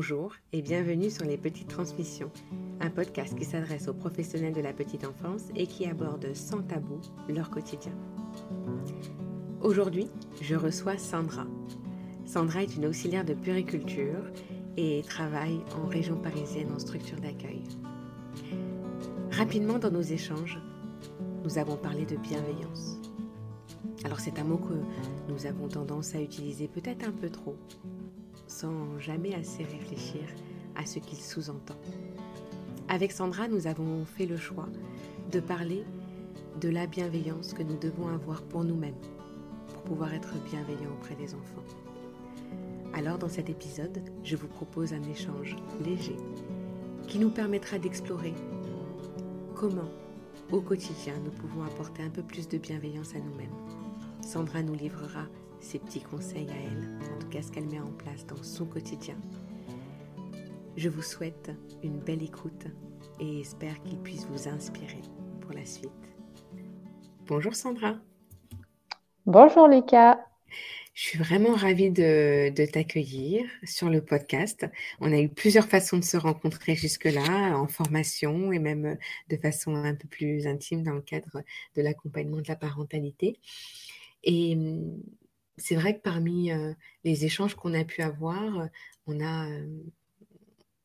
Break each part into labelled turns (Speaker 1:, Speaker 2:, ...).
Speaker 1: Bonjour et bienvenue sur Les Petites Transmissions, un podcast qui s'adresse aux professionnels de la petite enfance et qui aborde sans tabou leur quotidien. Aujourd'hui, je reçois Sandra. Sandra est une auxiliaire de puriculture et travaille en région parisienne en structure d'accueil. Rapidement dans nos échanges, nous avons parlé de bienveillance. Alors c'est un mot que nous avons tendance à utiliser peut-être un peu trop, sans jamais assez réfléchir à ce qu'il sous-entend. Avec Sandra, nous avons fait le choix de parler de la bienveillance que nous devons avoir pour nous-mêmes, pour pouvoir être bienveillants auprès des enfants. Alors dans cet épisode, je vous propose un échange léger qui nous permettra d'explorer comment, au quotidien, nous pouvons apporter un peu plus de bienveillance à nous-mêmes. Sandra nous livrera ses petits conseils à elle, en tout cas ce qu'elle met en place dans son quotidien. Je vous souhaite une belle écoute et espère qu'il puisse vous inspirer pour la suite. Bonjour Sandra.
Speaker 2: Bonjour Lucas.
Speaker 1: Je suis vraiment ravie de, de t'accueillir sur le podcast. On a eu plusieurs façons de se rencontrer jusque-là, en formation et même de façon un peu plus intime dans le cadre de l'accompagnement de la parentalité. Et c'est vrai que parmi les échanges qu'on a pu avoir, on a,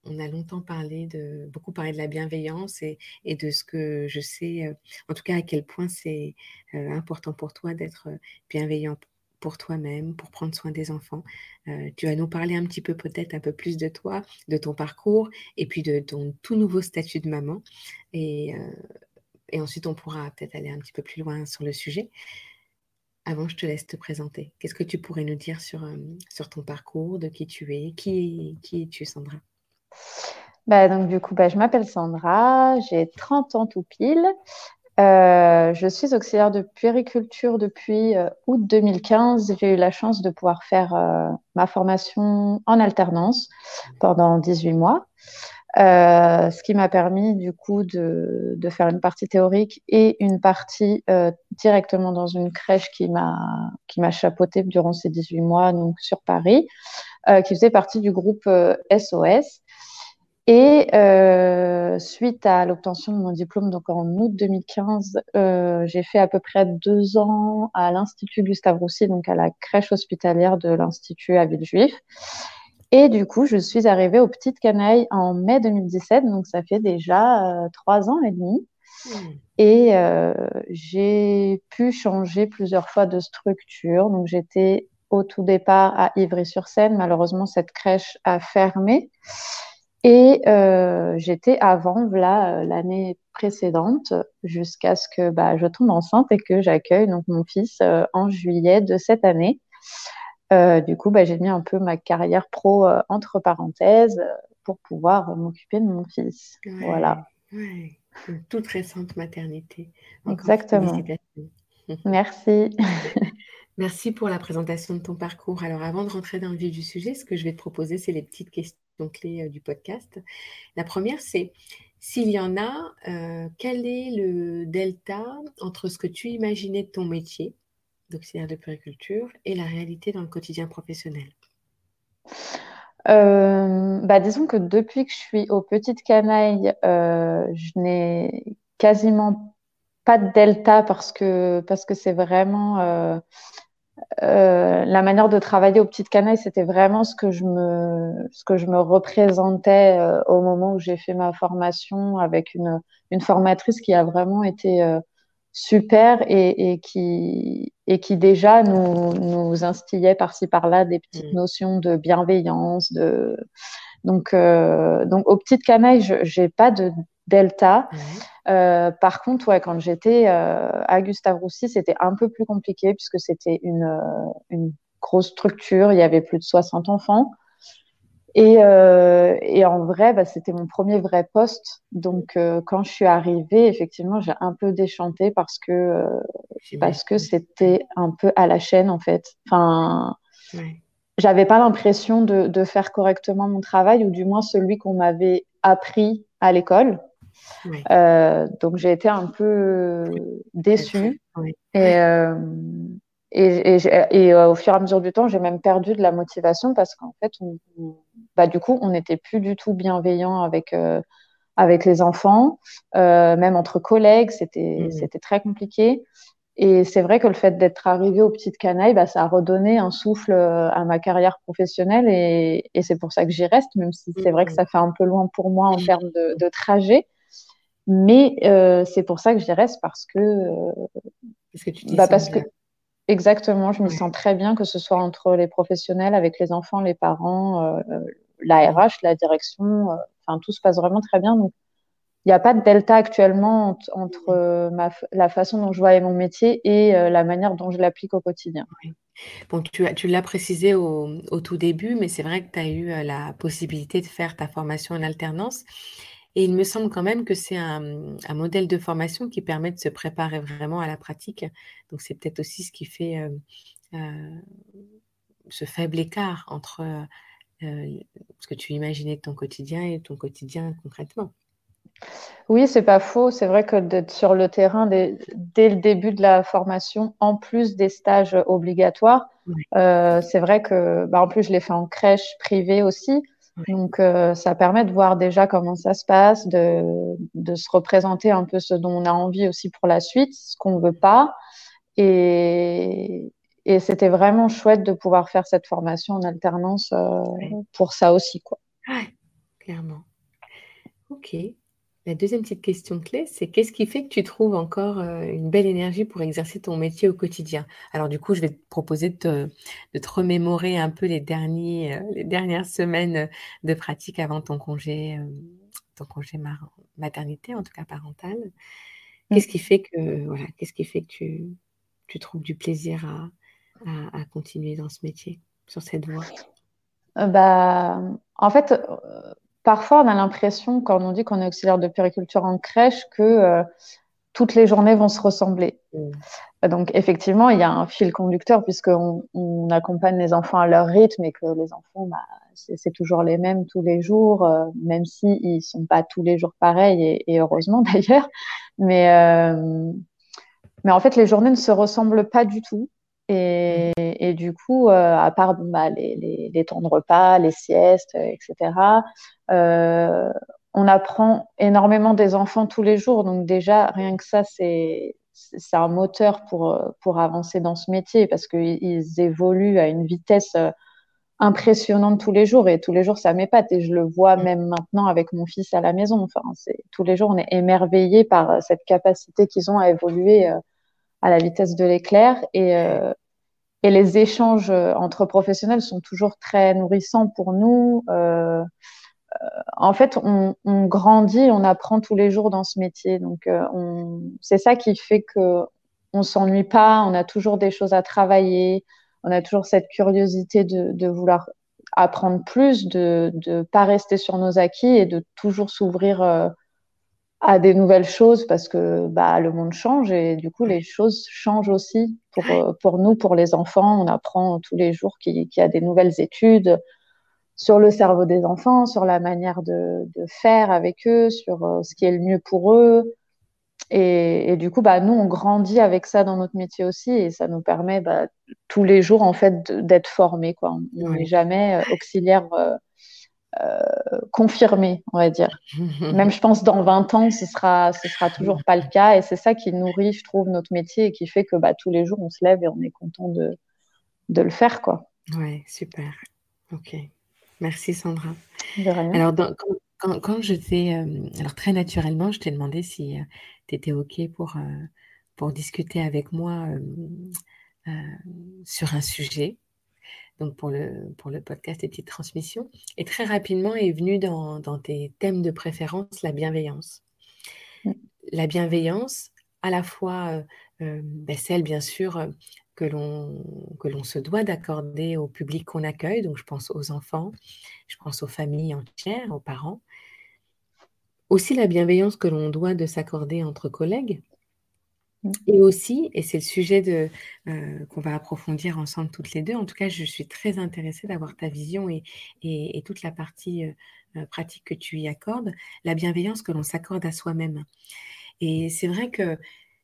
Speaker 1: on a longtemps parlé de, beaucoup parlé de la bienveillance et, et de ce que je sais, en tout cas à quel point c'est important pour toi d'être bienveillant pour toi-même, pour prendre soin des enfants. tu vas nous parler un petit peu peut-être un peu plus de toi, de ton parcours et puis de ton tout nouveau statut de maman. Et, et ensuite, on pourra peut-être aller un petit peu plus loin sur le sujet. Avant, je te laisse te présenter. Qu'est-ce que tu pourrais nous dire sur, euh, sur ton parcours, de qui tu es Qui, qui es-tu, Sandra?
Speaker 2: Bah, donc, Du coup, bah, je m'appelle Sandra, j'ai 30 ans tout pile. Euh, je suis auxiliaire de puériculture depuis euh, août 2015. J'ai eu la chance de pouvoir faire ma formation en alternance pendant 18 mois. Euh, ce qui m'a permis du coup de, faire une partie théorique et une partie euh, directement dans une crèche qui m'a qui m'a chapeauté durant ces 18 mois donc sur Paris, euh, qui faisait partie du groupe SOS. Et suite à l'obtention de mon diplôme, donc en août 2015, j'ai fait à peu près deux ans à l'Institut Gustave Roussy, donc à la crèche hospitalière de l'Institut à Villejuif. Et du coup, je suis arrivée aux Petites Canailles en mai 2017, donc ça fait déjà euh, trois ans et demi. Hmm. Et euh, j'ai pu changer plusieurs fois de structure. Donc j'étais au tout départ à Ivry-sur-Seine. Malheureusement, cette crèche a fermé. Et euh, j'étais avant, voilà, l'année précédente, jusqu'à ce que bah, je tombe enceinte et que j'accueille donc mon fils en juillet de cette année. Euh, du coup, bah, j'ai mis un peu ma carrière pro euh, entre parenthèses euh, pour pouvoir m'occuper de mon fils. voilà.
Speaker 1: Une toute récente maternité.
Speaker 2: Exactement. Merci.
Speaker 1: Merci pour la présentation de ton parcours. Alors, avant de rentrer dans le vif du sujet, ce que je vais te proposer, c'est les petites questions clés du podcast. La première, c'est s'il y en a, quel est le delta entre ce que tu imaginais de ton métier d'auxiliaire de périculture et la réalité dans le quotidien professionnel.
Speaker 2: Euh, bah, Disons que depuis que je suis aux petites canailles, euh, je n'ai quasiment pas de delta parce que parce que c'est vraiment euh, la manière de travailler aux petites canailles, c'était vraiment ce que je me ce que je me représentais au moment où j'ai fait ma formation avec une une formatrice qui a vraiment été super et, qui, et qui déjà nous, nous instillait par-ci par-là des petites mm. notions de bienveillance. De... Donc, euh, donc aux petites canailles, je n'ai pas de delta. Euh, par contre, ouais, quand j'étais euh, à Gustave Roussy, c'était un peu plus compliqué puisque c'était une, une grosse structure. Il y avait plus de 60 enfants. Et, euh, et, en vrai, bah, c'était mon premier vrai poste. Donc, euh, quand je suis arrivée, effectivement, j'ai un peu déchanté parce que euh, parce que c'était un peu à la chaîne en fait. Enfin, ouais. j'avais pas l'impression de, de, faire correctement mon travail ou du moins celui qu'on m'avait appris à l'école. Ouais. Donc, j'ai été un peu déçue. Ouais. Et, et, et, et, au fur et à mesure du temps, j'ai même perdu de la motivation parce qu'en fait, on, bah, du coup, on n'était plus du tout bienveillant avec, avec les enfants, même entre collègues, c'était mmh. très compliqué. Et c'est vrai que le fait d'être arrivé aux petites canailles, bah, ça a redonné un souffle euh, à ma carrière professionnelle et, et c'est pour ça que j'y reste, même si c'est vrai que mm. ça fait un peu loin pour moi en termes de, de trajet. Mais euh, c'est pour ça que j'y reste parce que. Euh, parce que tu bah parce que Exactement, je me sens très bien, que ce soit entre les professionnels, avec les enfants, les parents, euh, la RH, la direction, enfin tout se passe vraiment très bien. Donc il n'y a pas de delta actuellement entre euh, la façon dont je vois mon métier et euh, la manière dont je l'applique au quotidien.
Speaker 1: Bon, tu, tu l'as précisé au, tout début, mais c'est vrai que tu as eu euh, la possibilité de faire ta formation en alternance. Et il me semble quand même que c'est un, modèle de formation qui permet de se préparer vraiment à la pratique. Donc, c'est peut-être aussi ce qui fait ce faible écart entre ce que tu imaginais de ton quotidien et ton quotidien concrètement.
Speaker 2: Oui, c'est pas faux. C'est vrai que d'être sur le terrain dès, le début de la formation, en plus des stages obligatoires, euh, c'est vrai que, bah, en plus, je l'ai fait en crèche privée aussi. Donc, euh, ça permet de voir déjà comment ça se passe, de, se représenter un peu ce dont on a envie aussi pour la suite, ce qu'on veut pas. Et, c'était vraiment chouette de pouvoir faire cette formation en alternance euh, pour ça aussi, quoi.
Speaker 1: clairement. Ok. La deuxième petite question clé, c'est qu'est-ce qui fait que tu trouves encore euh, une belle énergie pour exercer ton métier au quotidien? Alors du coup, je vais te proposer de te, remémorer un peu les, derniers, euh, les dernières semaines de pratique avant ton congé, euh, ton congé maternité, en tout cas parental. Mmh. Qu'est-ce qui fait que voilà, qu'est-ce qui fait que tu, tu trouves du plaisir à, à, continuer dans ce métier, sur cette voie?
Speaker 2: Bah, en fait, parfois, on a l'impression, quand on dit qu'on est auxiliaire de périculture en crèche, que euh, toutes les journées vont se ressembler. Mm. Donc, effectivement, il y a un fil conducteur puisqu'on on accompagne les enfants à leur rythme et que les enfants, bah, c'est toujours les mêmes tous les jours, euh, même s'ils si ne sont pas tous les jours pareils, et, heureusement d'ailleurs. Mais, euh, mais en fait, les journées ne se ressemblent pas du tout. Et, et, du coup, euh, à part bah, les, les, les, temps de repas, les siestes, etc., euh, on apprend énormément des enfants tous les jours. Donc déjà, rien que ça, c'est un moteur pour, pour avancer dans ce métier parce qu'ils évoluent à une vitesse euh, impressionnante tous les jours et tous les jours ça m'épate et je le vois même maintenant avec mon fils à la maison. Enfin, tous les jours on est émerveillé par cette capacité qu'ils ont à évoluer à la vitesse de l'éclair et, euh, et les échanges euh, entre professionnels sont toujours très nourrissants pour nous. Euh, en fait, on, on, grandit, on apprend tous les jours dans ce métier. Donc, c'est ça qui fait que on s'ennuie pas. On a toujours des choses à travailler. On a toujours cette curiosité de, de vouloir apprendre plus, de ne pas rester sur nos acquis et de toujours s'ouvrir à des nouvelles choses parce que bah, le monde change et du coup les choses changent aussi pour, euh, pour nous, pour les enfants. On apprend tous les jours qu'il y a des nouvelles études sur le cerveau des enfants, sur la manière de, de faire avec eux, sur euh, ce qui est le mieux pour eux. Et, et, du coup, bah, nous, on grandit avec ça dans notre métier aussi et ça nous permet bah, tous les jours en fait d'être formés. Quoi. On n'est jamais euh, auxiliaire euh, confirmé, on va dire. Même je pense dans 20 ans, ce sera, ce sera toujours pas le cas. Et c'est ça qui nourrit, je trouve, notre métier et qui fait que bah, tous les jours, on se lève et on est content de, de le faire. Quoi.
Speaker 1: Ouais, super. Ok. Merci Sandra. Alors, quand, quand, je t'ai. Euh, alors, très naturellement, je t'ai demandé si euh, tu étais OK pour, pour discuter avec moi sur un sujet donc pour le, pour le podcast et petites transmissions. Et très rapidement est venu dans, dans tes thèmes de préférence la bienveillance. Mm. La bienveillance, à la fois euh, euh, ben, celle, bien sûr, que l'on se doit d'accorder au public qu'on accueille, donc je pense aux enfants, je pense aux familles entières, aux parents. Aussi la bienveillance que l'on doit de s'accorder entre collègues. Et aussi, et c'est le sujet euh, qu'on va approfondir ensemble toutes les deux, en tout cas, je suis très intéressée d'avoir ta vision et, toute la partie euh, euh, pratique que tu y accordes, la bienveillance que l'on s'accorde à soi-même. Et c'est vrai que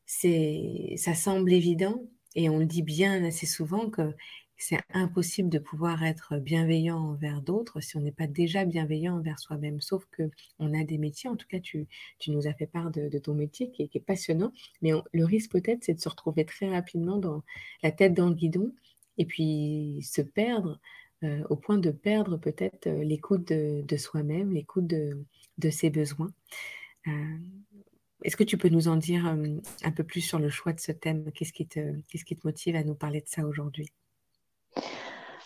Speaker 1: ça semble évident, et on le dit bien assez souvent, que c'est impossible de pouvoir être bienveillant envers d'autres si on n'est pas déjà bienveillant envers soi-même. Sauf que on a des métiers, en tout cas, tu, nous as fait part de, ton métier qui est, passionnant, mais le risque peut-être, c'est de se retrouver très rapidement dans la tête dans le guidon et puis se perdre euh, au point de perdre peut-être euh, l'écoute de, soi-même, l'écoute de, ses besoins. Euh, est-ce que tu peux nous en dire un peu plus sur le choix de ce thème? Qu'est-ce qui, te, qu'est-ce qui te motive à nous parler de ça aujourd'hui?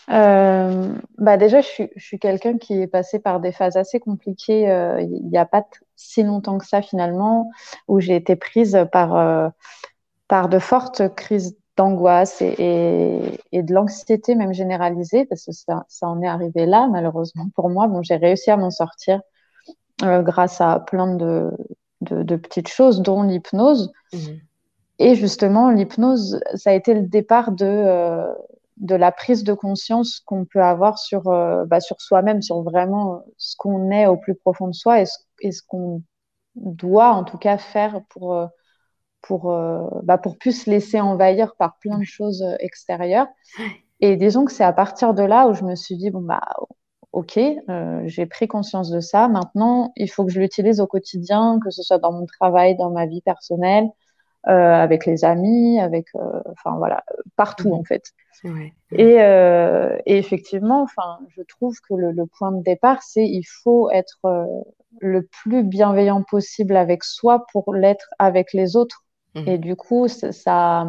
Speaker 2: Bah déjà, je suis, je suis quelqu'un qui est passé par des phases assez compliquées il n'y a pas si longtemps que ça finalement, où j'ai été prise par, par de fortes crises d'angoisse et, et, de l'anxiété même généralisée, parce que ça, ça, en est arrivé là, malheureusement pour moi. Bon, j'ai réussi à m'en sortir euh, grâce à plein de, de, de, petites choses, dont l'hypnose. Mmh. Et justement, l'hypnose, ça a été le départ de, euh, de la prise de conscience qu'on peut avoir sur, euh, bah, sur soi-même, sur vraiment ce qu'on est au plus profond de soi et ce, qu'on doit en tout cas faire pour pour, euh, bah, pour plus se laisser envahir par plein de choses euh, extérieures. Et disons que c'est à partir de là où je me suis dit, bon, bah, ok, euh, j'ai pris conscience de ça. Maintenant, il faut que je l'utilise au quotidien, que ce soit dans mon travail, dans ma vie personnelle, avec les amis, avec, enfin voilà, partout en fait. Et, et, effectivement, enfin, je trouve que le, le point de départ, c'est il faut être le plus bienveillant possible avec soi pour l'être avec les autres et mhm. du coup, ça,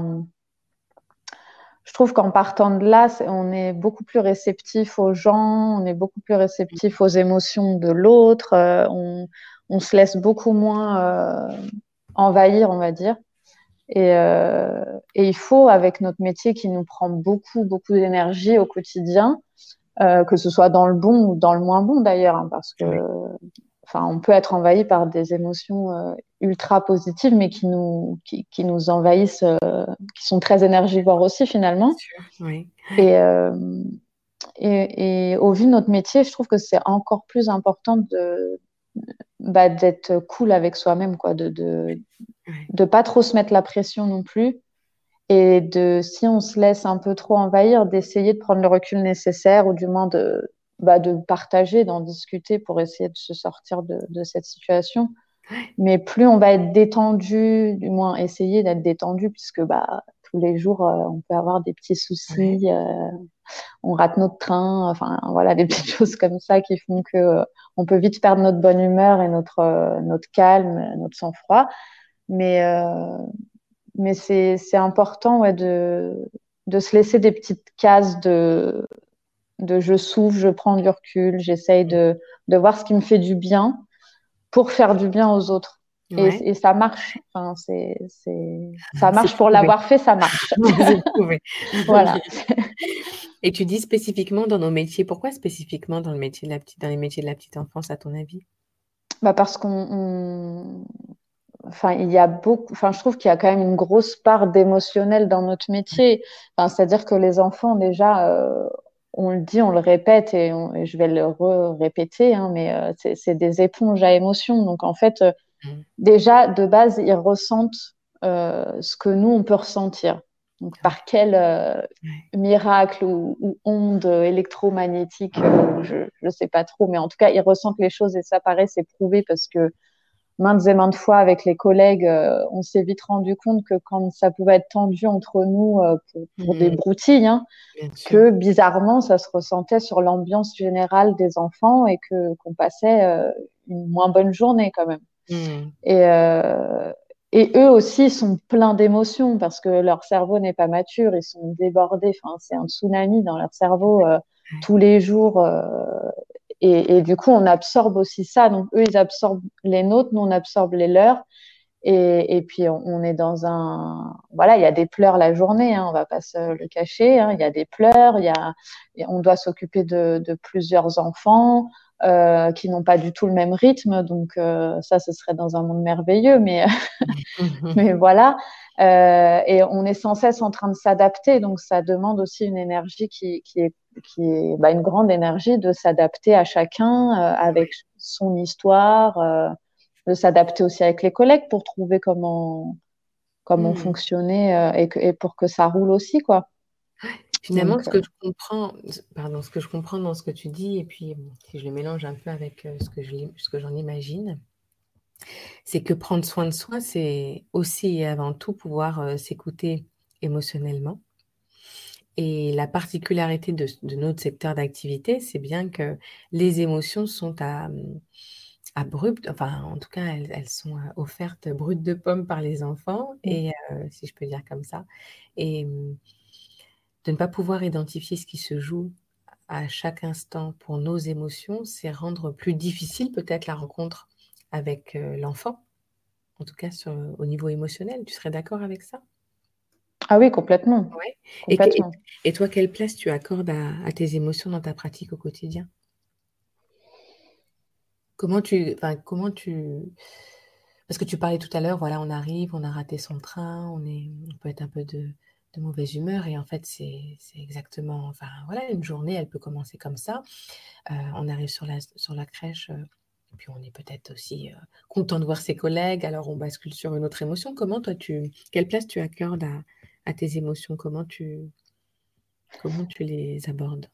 Speaker 2: je trouve qu'en partant de là, on est beaucoup plus réceptif aux gens, on est beaucoup plus réceptif aux émotions de l'autre, euh, on, on, se laisse beaucoup moins euh, envahir, on va dire. Et, euh, et, il faut, avec notre métier qui nous prend beaucoup, beaucoup d'énergie au quotidien, euh, que ce soit dans le bon ou dans le moins bon d'ailleurs, hein, parce que enfin, on peut être envahi par des émotions euh, ultra positives, mais qui nous, qui, qui nous envahissent, qui sont très énergivores aussi finalement. Oui. Et, et, et, au vu de notre métier, je trouve que c'est encore plus important de bah, d'être cool avec soi-même, quoi, de de, de pas trop se mettre la pression non plus. Et de, si on se laisse un peu trop envahir, d'essayer de prendre le recul nécessaire ou du moins de, bah, de partager, d'en discuter pour essayer de se sortir de, de cette situation. Mais plus on va être détendu, du moins essayer d'être détendu, puisque bah, tous les jours, euh, on peut avoir des petits soucis, euh, on rate notre train, enfin voilà, des petites choses comme ça qui font que euh, on peut vite perdre notre bonne humeur et notre, notre calme, notre sang-froid. Mais, mais c'est important ouais, de, de se laisser des petites cases de, de je souffle, je prends du recul, j'essaye de, de, voir ce qui me fait du bien pour faire du bien aux autres. Et, ça marche. Enfin, c'est, ça marche pour l'avoir fait, ça marche.
Speaker 1: voilà. Et tu dis spécifiquement dans nos métiers, pourquoi spécifiquement dans, le métier de la petite, dans les métiers de la petite enfance, à ton avis?
Speaker 2: Bah Parce qu'on. Enfin, il y a beaucoup. Enfin, je trouve qu'il y a quand même une grosse part d'émotionnel dans notre métier. Enfin, c'est-à-dire que les enfants, déjà, euh, on le dit, on le répète et, je vais le répéter, hein, mais euh, c'est des éponges à émotions. Donc en fait, euh, mmh. déjà de base, ils ressentent ce que nous on peut ressentir. Donc par quel miracle ou, onde électromagnétique, je ne sais pas trop, mais en tout cas, ils ressentent les choses et ça paraît, c'est prouvé parce que maintes et maintes fois avec les collègues, on s'est vite rendu compte que quand ça pouvait être tendu entre nous pour, des mmh. broutilles, hein, que bizarrement, ça se ressentait sur l'ambiance générale des enfants et que qu'on passait euh, une moins bonne journée quand même. Hmm. Et, euh, et eux aussi sont pleins d'émotions parce que leur cerveau n'est pas mature, ils sont débordés. Enfin, c'est un tsunami dans leur cerveau euh, tous les jours. Euh, et, et, du coup, on absorbe aussi ça. Donc, eux, ils absorbent les nôtres, nous, on absorbe les leurs. Et, et, puis on, est dans un voilà, il y a des pleurs la journée, hein, on va pas se le cacher. Hein, il y a des pleurs, il y a, on doit s'occuper de, de, plusieurs enfants euh, qui n'ont pas du tout le même rythme, donc euh, ça, ce serait dans un monde merveilleux, mais mais voilà. Euh, et on est sans cesse en train de s'adapter, donc ça demande aussi une énergie qui, qui est qui est bah, une grande énergie de s'adapter à chacun euh, avec son histoire euh, de s'adapter aussi avec les collègues pour trouver comment comment hmm. fonctionner euh, et, et, pour que ça roule aussi quoi.
Speaker 1: Finalement, ce que je comprends, pardon, ce que je comprends dans ce que tu dis, et puis si je le mélange un peu avec ce que ce que j'en imagine, c'est que prendre soin de soi, c'est aussi et avant tout pouvoir s'écouter émotionnellement. Et la particularité de, notre secteur d'activité, c'est bien que les émotions sont à, abruptes, enfin en tout cas elles, sont offertes brutes de pommes par les enfants, mmh. et si je peux dire comme ça, et de ne pas pouvoir identifier ce qui se joue à chaque instant pour nos émotions, c'est rendre plus difficile peut-être la rencontre avec l'enfant, en tout cas au niveau émotionnel. Tu serais d'accord avec ça?
Speaker 2: Ah oui, complètement.
Speaker 1: Et, toi, quelle place tu accordes à, tes émotions dans ta pratique au quotidien? Comment tu, enfin, comment tu, parce que tu parlais tout à l'heure, voilà, on arrive, on a raté son train, on est, on peut être un peu de, mauvaise humeur et en fait c'est exactement, enfin voilà, une journée, elle peut commencer comme ça. on arrive sur la, sur la crèche, puis on est peut-être aussi content de voir ses collègues, alors on bascule sur une autre émotion. Comment toi, tu, quelle place tu accordes à, tes émotions? Comment tu, comment tu les abordes?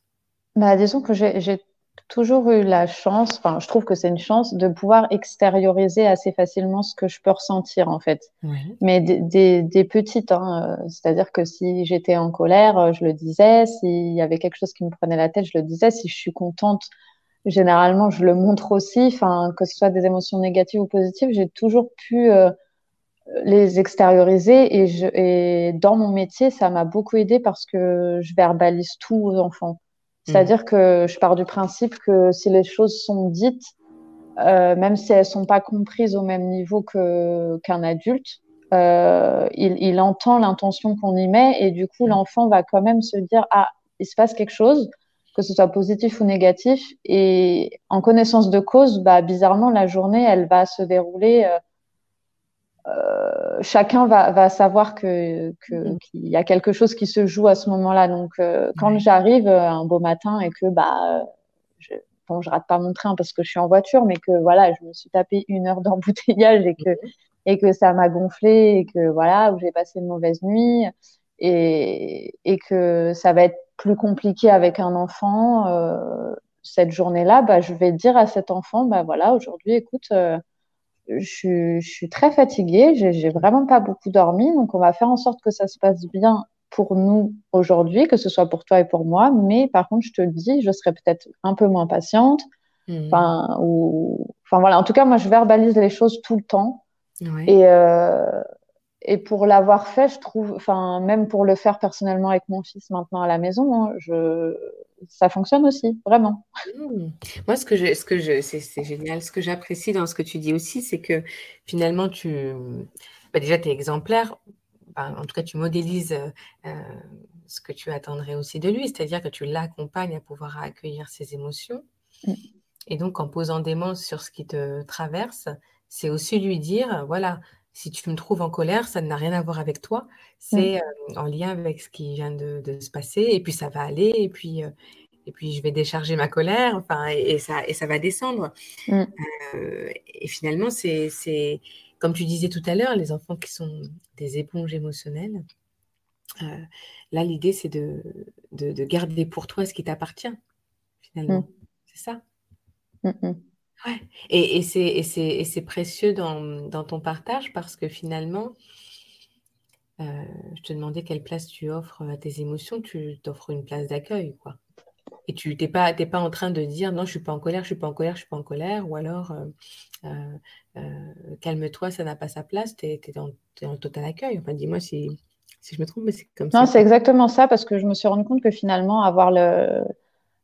Speaker 2: Bah, Disons que j'ai toujours eu la chance, enfin je trouve que c'est une chance de pouvoir extérioriser assez facilement ce que je peux ressentir en fait. Mais des, des, petites, hein, c'est-à-dire que si j'étais en colère, je le disais, s'il y avait quelque chose qui me prenait la tête, je le disais, si je suis contente généralement, je le montre aussi, enfin, que ce soit des émotions négatives ou positives, j'ai toujours pu euh, les extérioriser et, je, et dans mon métier, ça m'a beaucoup aidé parce que je verbalise tout aux enfants. C'est-à-dire mmh. que je pars du principe que si les choses sont dites, euh, même si elles sont pas comprises au même niveau que qu'un adulte, euh, il, il, entend l'intention qu'on y met et du coup mmh. l'enfant va quand même se dire ah il se passe quelque chose que ce soit positif ou négatif. Et en connaissance de cause, bah, bizarrement, la journée, elle va se dérouler. Euh, euh chacun va, va savoir que mm-hmm. qu'il y a quelque chose qui se joue à ce moment-là. Donc, euh, quand j'arrive euh, un beau matin et que bah je, bon, je rate pas mon train parce que je suis en voiture, mais que voilà, je me suis tapé une heure d'embouteillage et que mm-hmm. et que ça m'a gonflé et que voilà, où j'ai passé une mauvaise nuit et, et que ça va être plus compliqué avec un enfant euh, cette journée-là, bah, je vais dire à cet enfant, bah voilà, aujourd'hui, écoute, euh, je, je, suis très fatiguée, j'ai vraiment pas beaucoup dormi, donc on va faire en sorte que ça se passe bien pour nous aujourd'hui, que ce soit pour toi et pour moi, mais par contre, je te le dis, je serai peut-être un peu moins patiente. Mmh. Enfin, ou, enfin voilà, en tout cas, moi, je verbalise les choses tout le temps. Et, euh, et pour l'avoir fait, je trouve, enfin, même pour le faire personnellement avec mon fils maintenant à la maison, hein, je, ça fonctionne aussi, vraiment.
Speaker 1: Mmh. Moi, ce que je, ce que je, c'est génial. Ce que j'apprécie dans ce que tu dis aussi, c'est que finalement, tu, bah, déjà, tu es exemplaire. en tout cas, tu modélises euh, ce que tu attendrais aussi de lui, c'est-à-dire que tu l'accompagnes à pouvoir accueillir ses émotions. Mmh. Et donc, en posant des mots sur ce qui te traverse, c'est aussi lui dire, voilà, si tu me trouves en colère, ça n'a rien à voir avec toi. C'est mmh. en lien avec ce qui vient de, se passer. Et puis ça va aller. Et puis, et puis je vais décharger ma colère. Enfin, et, ça, et ça va descendre. Mmh. et finalement, c'est, c'est, comme tu disais tout à l'heure, les enfants qui sont des éponges émotionnelles. là, l'idée, c'est de, de, garder pour toi ce qui t'appartient, finalement. Mmh. C'est ça. Ouais. Et, et c'est précieux dans, dans, ton partage parce que finalement, euh, je te demandais quelle place tu offres à tes émotions, tu t'offres une place d'accueil, quoi. Et tu n'es pas, pas en train de dire non, je ne suis pas en colère, je ne suis pas en colère, je ne suis pas en colère, ou alors euh, euh, calme-toi, ça n'a pas sa place, tu es, en total accueil. Enfin, dis-moi si, si je me trompe, mais c'est comme
Speaker 2: ça.
Speaker 1: Non,
Speaker 2: c'est exactement ça parce que je me suis rendu compte que finalement, avoir le,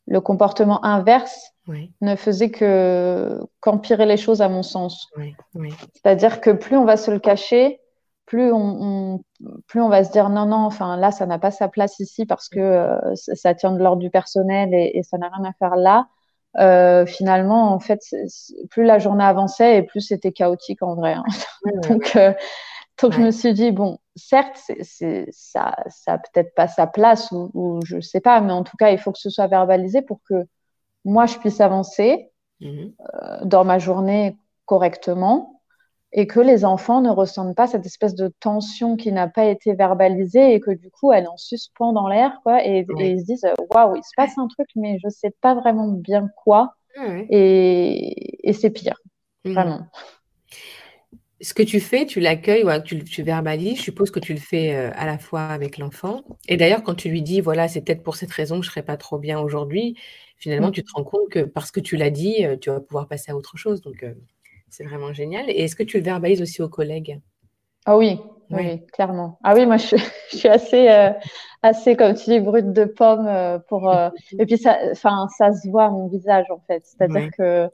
Speaker 2: le comportement inverse ne faisait que qu'empirer les choses à mon sens. C'est-à-dire que plus on va se le cacher, plus on, plus on va se dire non non enfin là ça n'a pas sa place ici parce que euh, ça tient de l'ordre du personnel et, ça n'a rien à faire là. Euh, finalement en fait plus la journée avançait et plus c'était chaotique en vrai. Hein. Donc euh, donc je me suis dit bon certes, c'est, ça n'a peut-être pas sa place ou, je ne sais pas, mais en tout cas, il faut que ce soit verbalisé pour que moi, je puisse avancer mmh euh, dans ma journée correctement. et que les enfants ne ressentent pas cette espèce de tension qui n'a pas été verbalisée et que du coup elle en suspens dans l'air quoi et, ils se disent waouh il se passe un truc mais je sais pas vraiment bien quoi et, et c'est pire mmh. vraiment
Speaker 1: ce que tu fais, tu l'accueilles ou tu, tu, verbalises. Je suppose que tu le fais euh, à la fois avec l'enfant. Et d'ailleurs, quand tu lui dis, voilà, c'est peut-être pour cette raison que je ne serai pas trop bien aujourd'hui, finalement, mmh. tu te rends compte que parce que tu l'as dit, euh, tu vas pouvoir passer à autre chose. Donc, euh, c'est vraiment génial. Et est-ce que tu le verbalises aussi aux collègues?
Speaker 2: Ah oui, oui, clairement. Ah oui, moi, je, suis assez, assez, comme tu dis, brute de pomme. pour, et puis, ça, ça se voit à mon visage, en fait. C'est-à-dire que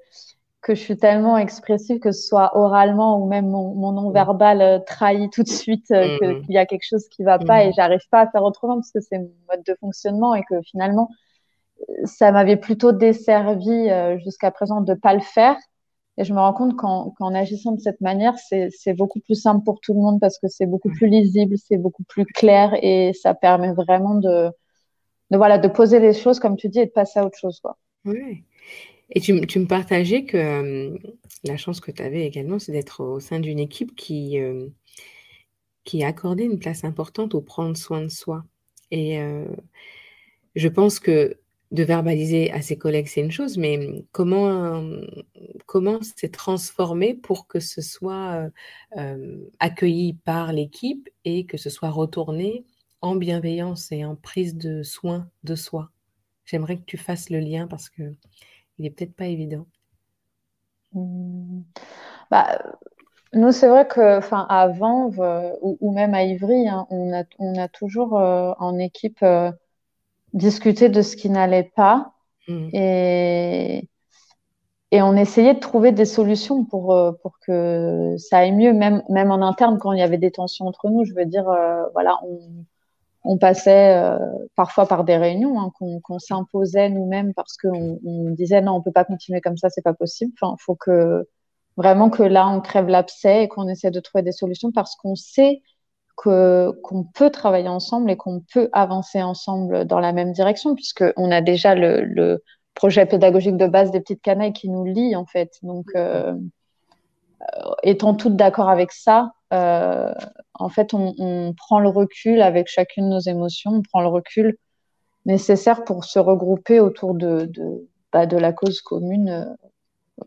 Speaker 2: que je suis tellement expressive, que ce soit oralement ou même mon, non-verbal euh, trahit tout de suite euh, mm-hmm. qu'il y a quelque chose qui va pas et mm-hmm. j'arrive pas à faire autrement parce que c'est mon mode de fonctionnement et que finalement, ça m'avait plutôt desservi euh, jusqu'à présent de pas le faire. Et je me rends compte qu'en agissant de cette manière, c'est beaucoup plus simple pour tout le monde parce que c'est beaucoup plus lisible, c'est beaucoup plus clair et ça permet vraiment de, de, voilà, de poser les choses, comme tu dis, et de passer à autre chose. Quoi.
Speaker 1: Oui. Et tu, me partageais que euh, la chance que tu avais également, c'est d'être au sein d'une équipe qui, euh, qui a accordé une place importante au prendre soin de soi. Et je pense que de verbaliser à ses collègues, c'est une chose, mais comment comment c'est transformé pour que ce soit accueilli par l'équipe et que ce soit retourné en bienveillance et en prise de soin de soi? J'aimerais que tu fasses le lien parce que il est peut-être pas évident.
Speaker 2: Hmm. Bah, nous, c'est vrai que, enfin, à Vanves ou, même à Ivry, hein, on, a, on a toujours euh, en équipe euh, discuté de ce qui n'allait pas hmm. et, et on essayait de trouver des solutions pour, euh, pour que ça aille mieux, même, même en interne quand il y avait des tensions entre nous. Je veux dire, voilà, on, on passait euh, parfois par des réunions hein, qu'on s'imposait nous-mêmes parce qu'on on disait non, on peut pas continuer comme ça, c'est pas possible. Enfin, faut que vraiment que là on crève l'abcès et qu'on essaie de trouver des solutions parce qu'on sait qu'on peut travailler ensemble et qu'on peut avancer ensemble dans la même direction puisque on a déjà le, le, projet pédagogique de base des petites canailles qui nous lie en fait. Donc euh, euh, étant toutes d'accord avec ça, euh, en fait, on, prend le recul avec chacune de nos émotions, on prend le recul nécessaire pour se regrouper autour de, de, bah, la cause commune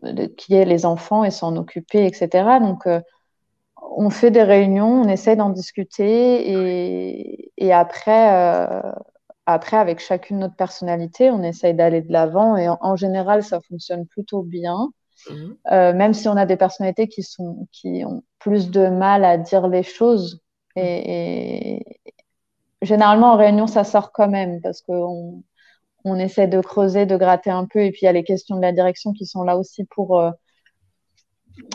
Speaker 2: euh, qui est les enfants et s'en occuper, etc. Donc, on fait des réunions, on essaie d'en discuter et, après, après, avec chacune notre personnalité, on essaye d'aller de l'avant et en, général, ça fonctionne plutôt bien. Mhm. Euh, même si on a des personnalités qui, sont, qui ont plus de mal à dire les choses. Et, généralement, en réunion, ça sort quand même parce qu'on on essaie de creuser, de gratter un peu. Et puis, il y a les questions de la direction qui sont là aussi pour, euh,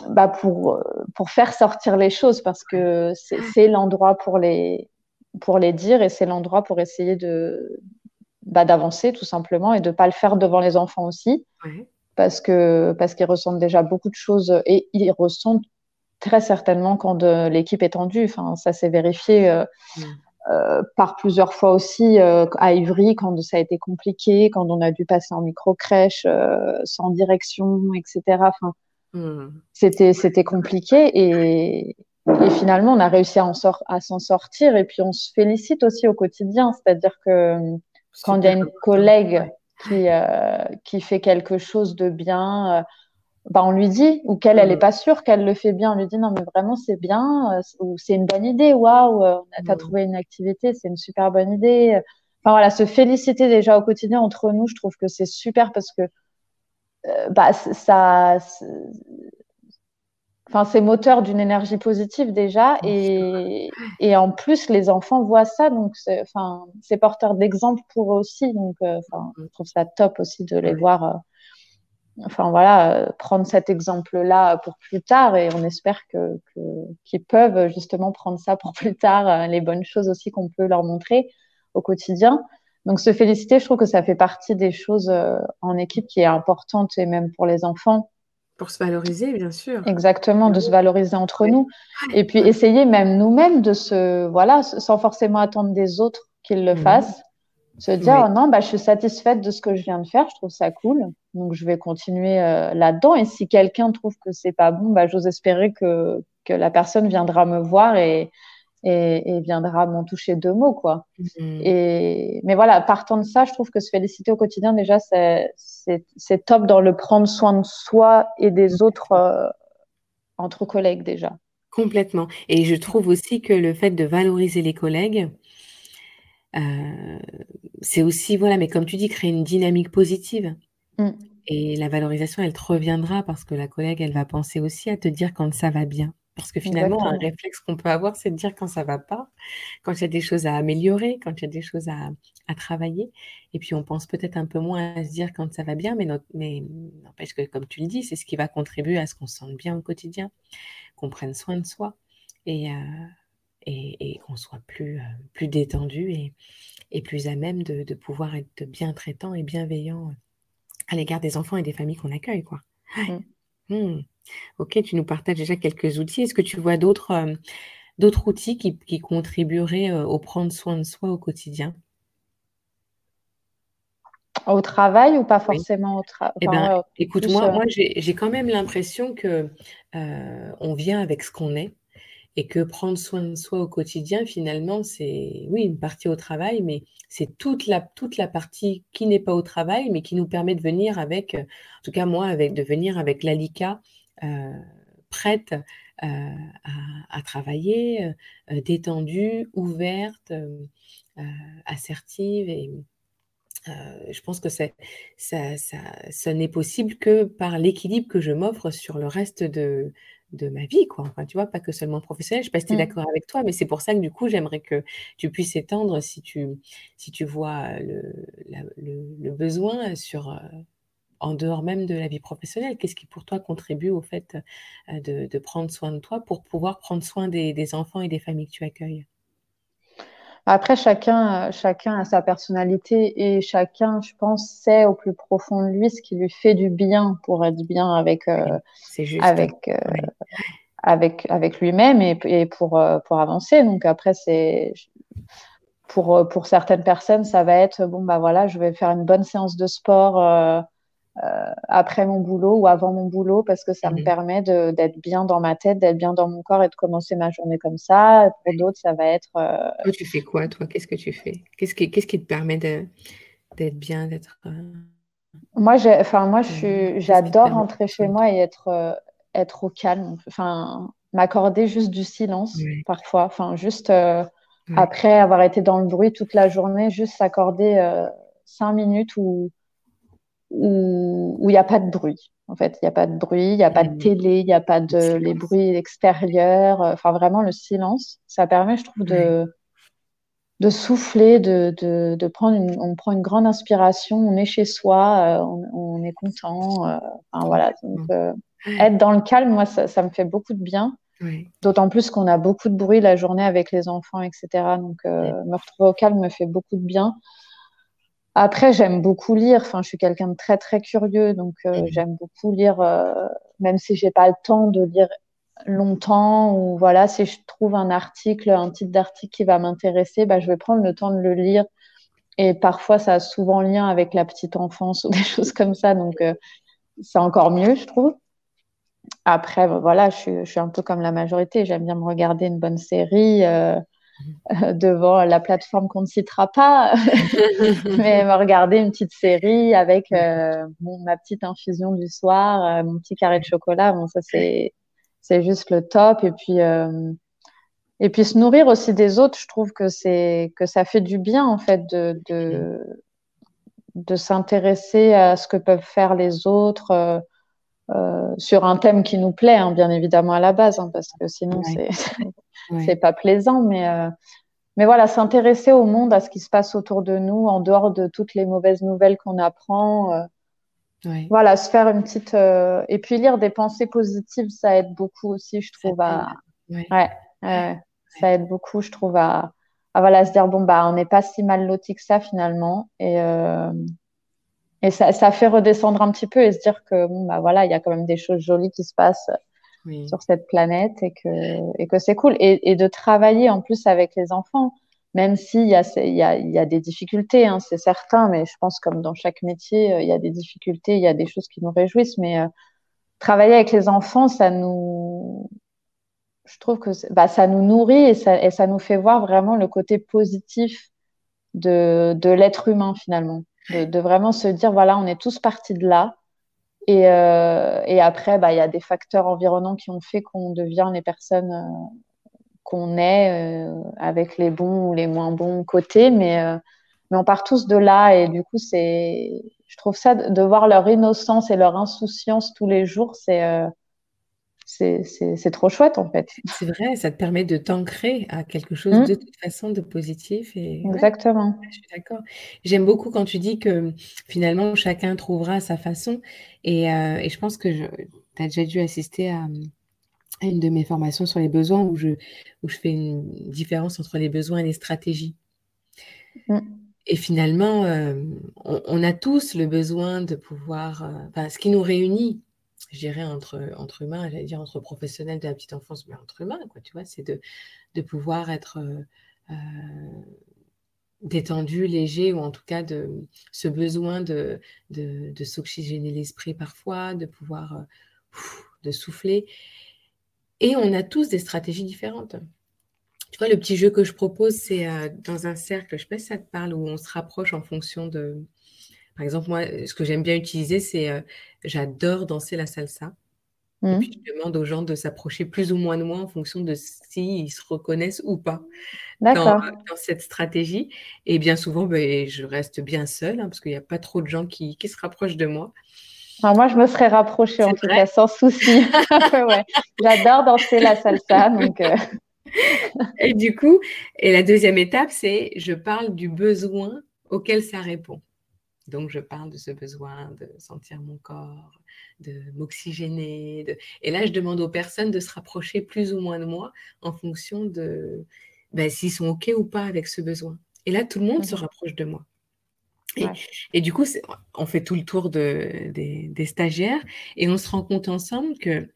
Speaker 2: bah pour, pour faire sortir les choses parce que c'est l'endroit pour les, pour les dire et c'est l'endroit pour essayer de bah, d'avancer tout simplement et de ne pas le faire devant les enfants aussi parce que parce qu'ils ressentent déjà beaucoup de choses et ils ressentent très certainement quand l'équipe est tendue. Enfin, ça s'est vérifié euh, euh, par plusieurs fois aussi euh, à Ivry quand ça a été compliqué, quand on a dû passer en micro crèche sans direction, etc. Enfin, mm. c'était c'était compliqué et, et finalement on a réussi à, à s'en sortir et puis on se félicite aussi au quotidien, c'est-à-dire que quand il y a une collègue qui, euh, qui fait quelque chose de bien, euh, bah, on lui dit, ou qu'elle, elle n'est mm. pas sûre qu'elle le fait bien, on lui dit non, mais vraiment, c'est bien, euh, ou c'est une bonne idée, waouh, tu as mm. trouvé une activité, c'est une super bonne idée. Enfin voilà, se féliciter déjà au quotidien entre nous, je trouve que c'est super parce que bah, ça, Enfin, c'est moteur d'une énergie positive déjà, et, et, en plus les enfants voient ça, donc c'est, enfin, c'est porteur d'exemple pour eux aussi, donc euh, enfin, je trouve ça top aussi de les voir. Euh, enfin voilà, euh, prendre cet exemple-là pour plus tard, et on espère que, que qu'ils peuvent justement prendre ça pour plus tard, les bonnes choses aussi qu'on peut leur montrer au quotidien. Donc se féliciter, je trouve que ça fait partie des choses en équipe qui est importante et même pour les enfants
Speaker 1: pour se valoriser, bien sûr.
Speaker 2: Exactement, de se valoriser entre nous. Et puis essayer même nous-mêmes de se, voilà, sans forcément attendre des autres qu'ils le fassent, se dire, oh non, bah, je suis satisfaite de ce que je viens de faire, je trouve ça cool. Donc, je vais continuer là-dedans. Et si quelqu'un trouve que c'est pas bon, bah, j'ose espérer que, que la personne viendra me voir et, et, viendra m'en toucher deux mots, quoi. Mhm. Et, mais voilà, partant de ça, je trouve que se féliciter au quotidien, déjà, c'est top dans le prendre soin de soi et des autres euh, entre collègues, déjà.
Speaker 1: Complètement. Et je trouve aussi que le fait de valoriser les collègues, euh, c'est aussi, voilà, mais comme tu dis, créer une dynamique positive. Mm. Et la valorisation, elle te reviendra parce que la collègue, elle va penser aussi à te dire quand ça va bien. Parce que finalement, un réflexe qu'on peut avoir, c'est de dire quand ça va pas, quand il y a des choses à améliorer, quand il y a des choses à, travailler. Et puis, on pense peut-être un peu moins à se dire quand ça va bien, mais, mais n'empêche que, comme tu le dis, c'est ce qui va contribuer à ce qu'on se sente bien au quotidien, qu'on prenne soin de soi et, euh, et, qu'on soit plus, euh, plus détendu et, et, plus à même de, pouvoir être bien traitant et bienveillant à l'égard des enfants et des familles qu'on accueille. Quoi. Mmh. Mmh. Ok, tu nous partages déjà quelques outils. Est-ce que tu vois d'autres euh, d'autres outils qui, qui contribueraient euh, au prendre soin de soi au quotidien?
Speaker 2: Au travail ou pas forcément au travail
Speaker 1: Eh ben, écoute, moi, moi j'ai quand même l'impression que euh, on vient avec ce qu'on est et que prendre soin de soi au quotidien, finalement, c'est oui une partie au travail, mais c'est toute la toute la partie qui n'est pas au travail, mais qui nous permet de venir avec, en tout cas moi, avec de venir avec l'ALICA euh, prête euh, à, travailler, euh, détendue, ouverte, assertive et je pense que ça, ça, ça, n'est possible que par l'équilibre que je m'offre sur le reste de, de ma vie, quoi. Enfin, tu vois, pas que seulement professionnel. Je sais pas si tu es mmh. d'accord avec toi, mais c'est pour ça que du coup, j'aimerais que tu puisses étendre si tu, si tu vois le, le, besoin sur, en dehors même de la vie professionnelle Qu'est-ce qui pour toi contribue au fait euh, de, prendre soin de toi pour pouvoir prendre soin des, enfants et des familles que tu accueilles?
Speaker 2: Après, chacun, chacun a sa personnalité et chacun, je pense, sait au plus profond de lui ce qui lui fait du bien pour être bien avec, euh, avec, euh, avec, avec lui-même et, et, pour, pour avancer. Donc après, c'est pour, pour certaines personnes, ça va être bon, bah voilà, je vais faire une bonne séance de sport euh, après mon boulot ou avant mon boulot parce que ça me mhm. permet d'être bien dans ma tête, d'être bien dans mon corps et de commencer ma journée comme ça. Pour d'autres, ça va être.
Speaker 1: Euh, tu fais quoi, toi? Qu'est-ce que tu fais? Qu'est-ce qui, qu'est-ce qui te permet d'être bien, d'être. Euh,
Speaker 2: moi, enfin, moi, j'adore rentrer chez moi et être, être au calme. Enfin, m'accorder juste du silence parfois. Enfin, juste après avoir été dans le bruit toute la journée, juste s'accorder cinq minutes ou où il n'y a pas de bruit. En fait, il n'y a pas de bruit, il n'y a pas de mmh. télé, il n'y a pas de les bruits extérieurs. Euh, enfin, vraiment le silence. Ça permet, je trouve, de, de souffler, de, de, de, prendre une, on prend une grande inspiration, on est chez soi, euh, on, est content. Euh, enfin, voilà. Donc, être dans le calme, moi, ça, ça me fait beaucoup de bien. D'autant plus qu'on a beaucoup de bruit la journée avec les enfants, etc. Donc, me retrouver au calme me fait beaucoup de bien. Après, j'aime beaucoup lire. Enfin, je suis quelqu'un de très très curieux, donc euh, mmh. j'aime beaucoup lire, euh, même si j'ai pas le temps de lire longtemps ou voilà, si je trouve un article, un titre d'article qui va m'intéresser, bah, je vais prendre le temps de le lire. Et parfois, ça a souvent lien avec la petite enfance ou des choses comme ça, donc euh, c'est encore mieux, je trouve. Après, voilà, je suis, je suis, un peu comme la majorité. J'aime bien me regarder une bonne série. Euh, devant la plateforme qu'on ne citera pas, mais regarder une petite série avec euh, ma petite infusion du soir, euh, mon petit carré de chocolat. Bon, ça c'est juste le top. Et puis et puis se nourrir aussi des autres, je trouve que que ça fait du bien en fait de de, de s'intéresser à ce que peuvent faire les autres. Sur un thème qui nous plaît, hein, bien évidemment à la base, hein, parce que sinon c'est c'est pas plaisant, mais, euh, mais voilà, s'intéresser au monde, à ce qui se passe autour de nous, en dehors de toutes les mauvaises nouvelles qu'on apprend. Euh, voilà, se faire une petite. Euh, et puis lire des pensées positives, ça aide beaucoup aussi, je trouve. À... Ouais. ça aide beaucoup, je trouve, à, à voilà, se dire bon, bah, on n'est pas si mal loti que ça finalement. Et. Et ça, ça, fait redescendre un petit peu et se dire que bon bah voilà il y a quand même des choses jolies qui se passent sur cette planète et que, et que c'est cool. Et, et, de travailler en plus avec les enfants. même s'il y a, il y, a, y a des difficultés, hein, c'est certain, mais je pense comme dans chaque métier, il y a des difficultés, il y a des choses qui nous réjouissent, mais travailler avec les enfants, ça nous, je trouve que bah, ça nous nourrit et ça, et ça, nous fait voir vraiment le côté positif de, de l'être humain finalement. De, vraiment se dire, voilà, on est tous partis de là. Et, euh, et après, bah, il y a des facteurs environnants qui ont fait qu'on devient les personnes euh, qu'on est, euh, avec les bons ou les moins bons côtés. Mais, mais on part tous de là. Et du coup, c'est, je trouve ça, de, de voir leur innocence et leur insouciance tous les jours, c'est c'est trop chouette en fait.
Speaker 1: C'est vrai, ça te permet de t'ancrer à quelque chose mmh. de toute façon de positif. Et...
Speaker 2: Exactement.
Speaker 1: je suis d'accord. J'aime beaucoup quand tu dis que finalement chacun trouvera sa façon. Et, euh, et je pense que tu as déjà dû assister à, à, une de mes formations sur les besoins où je, où je fais une différence entre les besoins et les stratégies. Mmh. Et finalement, euh, on, on, a tous le besoin de pouvoir, euh, ce qui nous réunit, je entre, entre humains, j'allais dire entre professionnels de la petite enfance, mais entre humains, quoi, tu vois, c'est de, de pouvoir être euh, euh, détendu, léger, ou en tout cas de ce besoin de, de, de s'oxygéner l'esprit parfois, de pouvoir euh, de souffler. Et on a tous des stratégies différentes. Tu vois, le petit jeu que je propose, c'est dans un cercle, je ne sais pas si ça te parle, où on se rapproche en fonction de, par exemple, moi, ce que j'aime bien utiliser, c'est euh, j'adore danser la salsa. Et mmh. puis, je demande aux gens de s'approcher plus ou moins de moi en fonction de s'ils se reconnaissent ou pas dans, dans, cette stratégie. Et bien souvent, ben, je reste bien seule hein, parce qu'il n'y a pas trop de gens qui, qui se rapprochent de moi.
Speaker 2: Alors moi, je me serais rapprochée en tout cas, sans souci. ouais. J'adore danser la salsa. Donc euh...
Speaker 1: et du coup, et la deuxième étape, c'est je parle du besoin auquel ça répond. Donc, je parle de ce besoin de sentir mon corps, de m'oxygéner. De... Et là, je demande aux personnes de se rapprocher plus ou moins de moi en fonction de ben, s'ils sont OK ou pas avec ce besoin. Et là, tout le monde se mmh rapproche de moi. Et, ouais. et du coup, on fait tout le tour de, des, des, stagiaires et on se rend compte ensemble que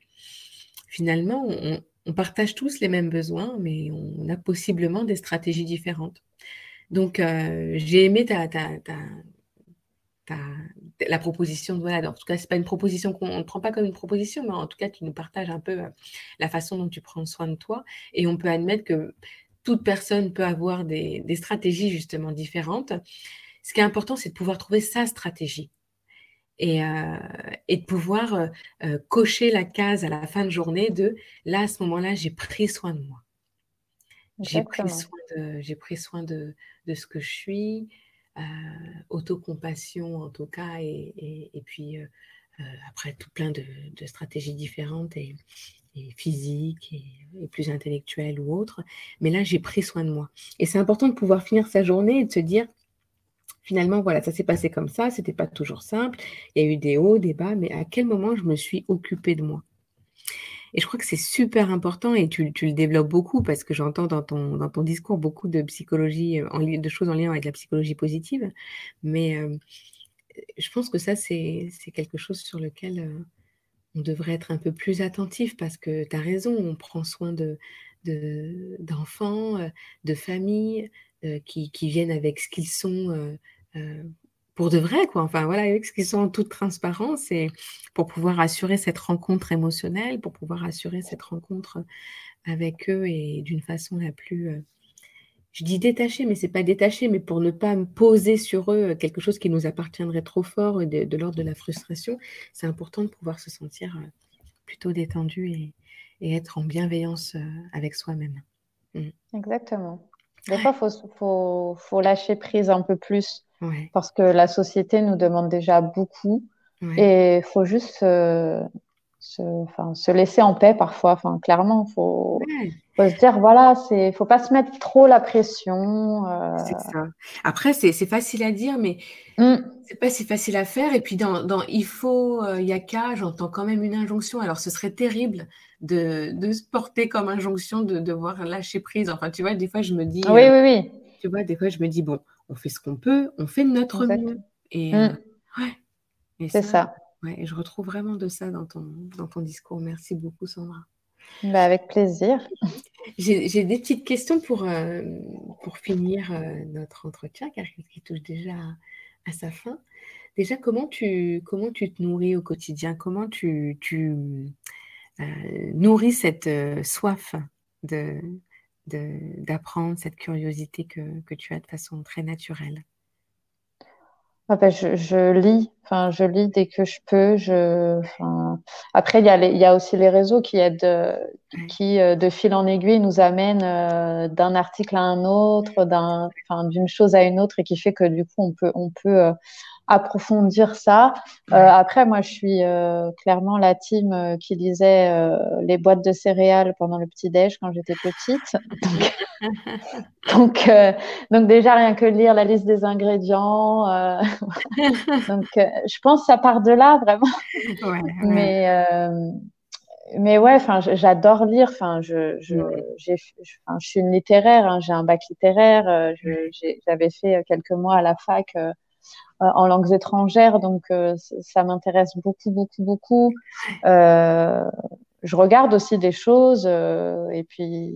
Speaker 1: finalement, on, on partage tous les mêmes besoins, mais on a possiblement des stratégies différentes. Donc, euh, j'ai aimé ta, ta, ta, la proposition de voilà. En tout cas, c'est pas une proposition qu'on ne prend pas comme une proposition, mais en tout cas, tu nous partages un peu euh, la façon dont tu prends soin de toi. Et on peut admettre que toute personne peut avoir des, des stratégies justement différentes. Ce qui est important, c'est de pouvoir trouver sa stratégie. Et, euh, et, de pouvoir euh, cocher la case à la fin de journée de là, à ce moment-là, j'ai pris soin de moi. J'ai pris soin, de, j'ai pris soin de, de, ce que je suis, autocompassion en tout cas, et, puis euh, euh, après tout plein de, de stratégies différentes et, et physiques et, plus intellectuelles ou autres. Mais là, j'ai pris soin de moi. Et c'est important de pouvoir finir sa journée et de se dire, finalement, voilà, ça s'est passé comme ça, c'était pas toujours simple, il y a eu des hauts, des bas, mais à quel moment je me suis occupée de moi? Et je crois que c'est super important et tu, le développes beaucoup parce que j'entends dans ton, dans ton discours beaucoup de psychologie, euh, en, de choses en lien avec la psychologie positive. Mais euh, je pense que ça, c'est quelque chose sur lequel euh, on devrait être un peu plus attentif parce que tu as raison, on prend soin de d'enfants, de, de familles euh, qui, qui, viennent avec ce qu'ils sont pour de vrai, quoi. Enfin, voilà, avec ce qu'ils sont en toute transparence et pour pouvoir assurer cette rencontre émotionnelle, pour pouvoir assurer cette rencontre avec eux et d'une façon la plus, euh, je dis détachée, mais c'est pas détaché, mais pour ne pas poser sur eux quelque chose qui nous appartiendrait trop fort de, de l'ordre de la frustration, c'est important de pouvoir se sentir euh, plutôt détendu et, être en bienveillance euh, avec soi-même.
Speaker 2: Mmh. Exactement. Des fois, il faut, faut, faut, lâcher prise un peu plus ouais. parce que la société nous demande déjà beaucoup et il faut juste se, se laisser en paix parfois. Enfin, clairement, il faut. Faut, se dire voilà, il ne faut pas se mettre trop la pression.
Speaker 1: Euh... C'est ça. Après, c'est facile à dire, mais mm. c'est pas si facile à faire. Et puis, dans, dans il faut, il euh, y a qu'à, j'entends quand même une injonction. Alors, ce serait terrible de, de se porter comme injonction de devoir lâcher prise. Enfin, tu vois, des fois, je me dis.
Speaker 2: Oui, euh, oui, oui.
Speaker 1: Tu vois, des fois, je me dis bon on fait ce qu'on peut, on fait de notre mieux. Et, mmh. euh, ouais.
Speaker 2: c'est ça.
Speaker 1: Ouais, et je retrouve vraiment de ça dans ton, dans ton discours. Merci beaucoup, Sandra.
Speaker 2: Bah, avec plaisir.
Speaker 1: J'ai des petites questions pour, euh, finir euh, notre entretien, car il touche déjà à, sa fin. Déjà, comment tu, comment tu te nourris au quotidien? Comment tu, euh, nourris cette soif de, d'apprendre, cette curiosité que tu as de façon très naturelle?
Speaker 2: Ah ben, je, je, lis, enfin je lis dès que je peux. Je, enfin... Après il y a il y a aussi les réseaux qui aident, euh, qui euh, de fil en aiguille nous amènent euh, d'un article à un autre, d'un, enfin d'une chose à une autre et qui fait que du coup on peut on peut approfondir ça. Euh, après, moi, je suis euh, clairement la team euh, qui lisait les boîtes de céréales pendant le petit-déj quand j'étais petite. Donc, donc, déjà, rien que lire la liste des ingrédients. donc, je pense que ça part de là, vraiment. Mais mais ouais, enfin, j'adore lire. Enfin, je, je, je suis une littéraire. Hein, j'ai un bac littéraire. J'avais fait quelques mois à la fac euh, en langues étrangères, donc euh, ça m'intéresse beaucoup, beaucoup, beaucoup. Euh, je regarde aussi des choses et puis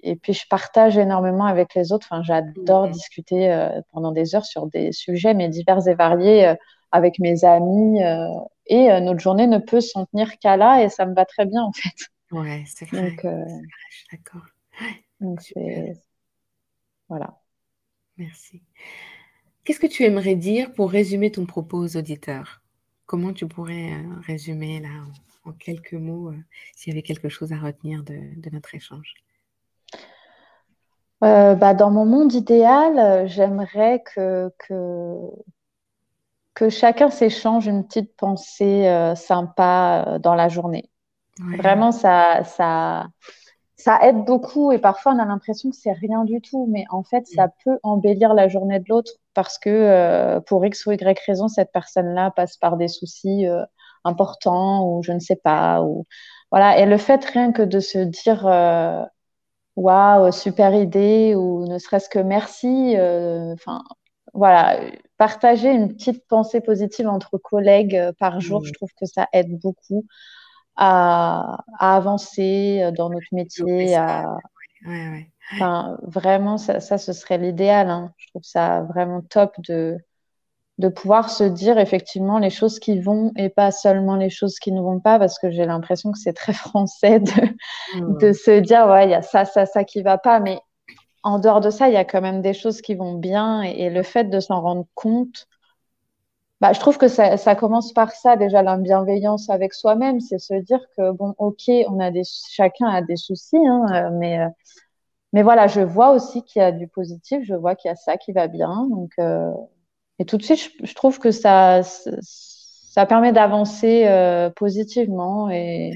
Speaker 2: et puis je partage énormément avec les autres. Enfin, j'adore mhm. discuter pendant des heures sur des sujets mais divers et variés avec mes amis et notre journée ne peut s'en tenir qu'à là et ça me va très bien en fait.
Speaker 1: Ouais, c'est vrai. Donc, je suis d'accord.
Speaker 2: donc voilà.
Speaker 1: Merci. Qu'est-ce que tu aimerais dire pour résumer ton propos aux auditeurs? Comment tu pourrais euh, résumer là? En, quelques mots euh, s'il y avait quelque chose à retenir de, notre échange
Speaker 2: euh, bah, Dans mon monde idéal, j'aimerais que, que, que chacun s'échange une petite pensée sympa dans la journée. Vraiment, ça, ça, ça aide beaucoup et parfois on a l'impression que c'est rien du tout, mais en fait, ça mm. peut embellir la journée de l'autre parce que euh, pour X ou Y raison, cette personne-là passe par des soucis euh, importants ou je ne sais pas. Ou... Voilà. Et le fait rien que de se dire euh, waouh, super idée ou ne serait-ce que merci, enfin voilà, partager une petite pensée positive entre collègues par jour, mm. je trouve que ça aide beaucoup à, avancer euh, dans notre métier. À... Enfin, vraiment, ça, ça, ce serait l'idéal. Hein. Je trouve ça vraiment top de, de pouvoir se dire effectivement les choses qui vont et pas seulement les choses qui ne vont pas, parce que j'ai l'impression que c'est très français de, mmh. de se dire, ouais, il y a ça, ça, ça qui va pas. Mais en dehors de ça, il y a quand même des choses qui vont bien. et le fait de s'en rendre compte, bah, je trouve que ça, ça, commence par ça déjà la bienveillance avec soi-même, c'est se dire que bon, ok, on a des, chacun a des soucis, hein, euh, mais euh, mais voilà, je vois aussi qu'il y a du positif, je vois qu'il y a ça qui va bien, donc euh, et tout de suite, je, trouve que ça ça permet d'avancer positivement et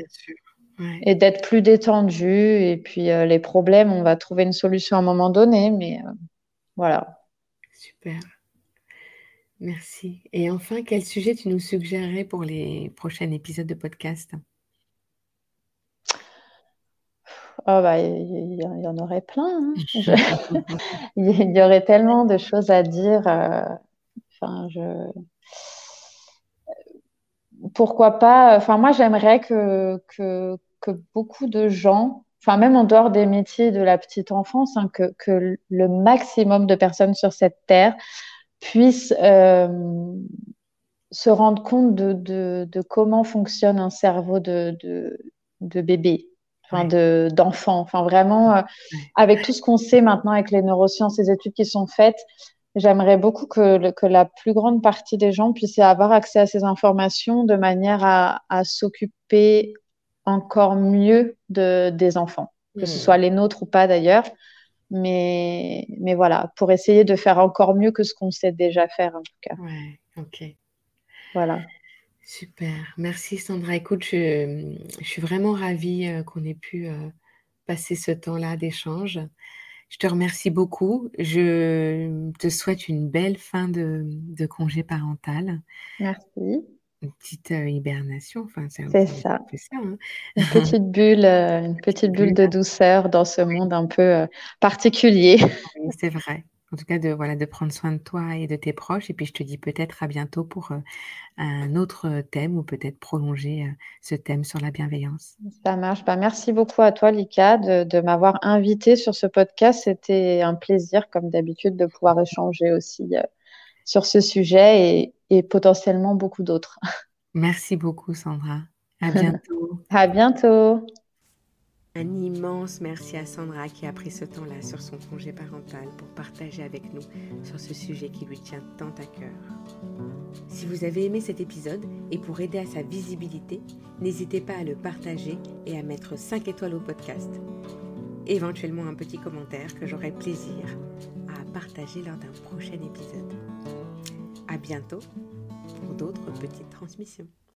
Speaker 2: et d'être plus détendu et puis les problèmes, on va trouver une solution à un moment donné, mais voilà.
Speaker 1: Super. Merci. Et enfin, quel sujet tu nous suggérerais pour les prochains épisodes de podcast?
Speaker 2: Oh bah, il y, en aurait plein. Hein. il y aurait tellement de choses à dire. Enfin, je... Pourquoi pas Enfin, moi, j'aimerais que, que, que, beaucoup de gens, enfin, même en dehors des métiers de la petite enfance, hein, que, que le maximum de personnes sur cette terre puissent euh, se rendre compte de, de, comment fonctionne un cerveau de, de, bébé, enfin de d'enfant. Enfin vraiment, euh, avec tout ce qu'on sait maintenant avec les neurosciences, les études qui sont faites, j'aimerais beaucoup que, que la plus grande partie des gens puissent avoir accès à ces informations de manière à, à s'occuper encore mieux de, des enfants, que ce mmh. soit les nôtres ou pas d'ailleurs. Mais, mais voilà, pour essayer de faire encore mieux que ce qu'on sait déjà faire en tout cas.
Speaker 1: Ouais, ok.
Speaker 2: Voilà.
Speaker 1: Super. Merci Sandra. Écoute, je, suis vraiment ravie euh, qu'on ait pu euh, passer ce temps-là d'échange. Je te remercie beaucoup. Je te souhaite une belle fin de, de congé parental.
Speaker 2: Merci
Speaker 1: une petite euh, hibernation. Enfin,
Speaker 2: c'est ça. Hein. Une petite bulle, euh, une petite bulle de douceur dans ce monde un peu euh, particulier.
Speaker 1: c'est vrai. En tout cas, de, voilà, de prendre soin de toi et de tes proches. Et puis, je te dis peut-être à bientôt pour euh, un autre thème ou peut-être prolonger euh, ce thème sur la bienveillance.
Speaker 2: Ça marche. Bah, merci beaucoup à toi, Lika, de, m'avoir invité sur ce podcast. C'était un plaisir, comme d'habitude, de pouvoir échanger aussi euh, sur ce sujet et, et potentiellement beaucoup d'autres.
Speaker 1: Merci beaucoup, Sandra. À bientôt.
Speaker 2: à bientôt.
Speaker 1: Un immense merci à Sandra qui a pris ce temps-là sur son congé parental pour partager avec nous sur ce sujet qui lui tient tant à cœur. Si vous avez aimé cet épisode et pour aider à sa visibilité, n'hésitez pas à le partager et à mettre 5 étoiles au podcast. Éventuellement un petit commentaire que j'aurai plaisir à partager lors d'un prochain épisode. À bientôt pour d'autres petites transmissions.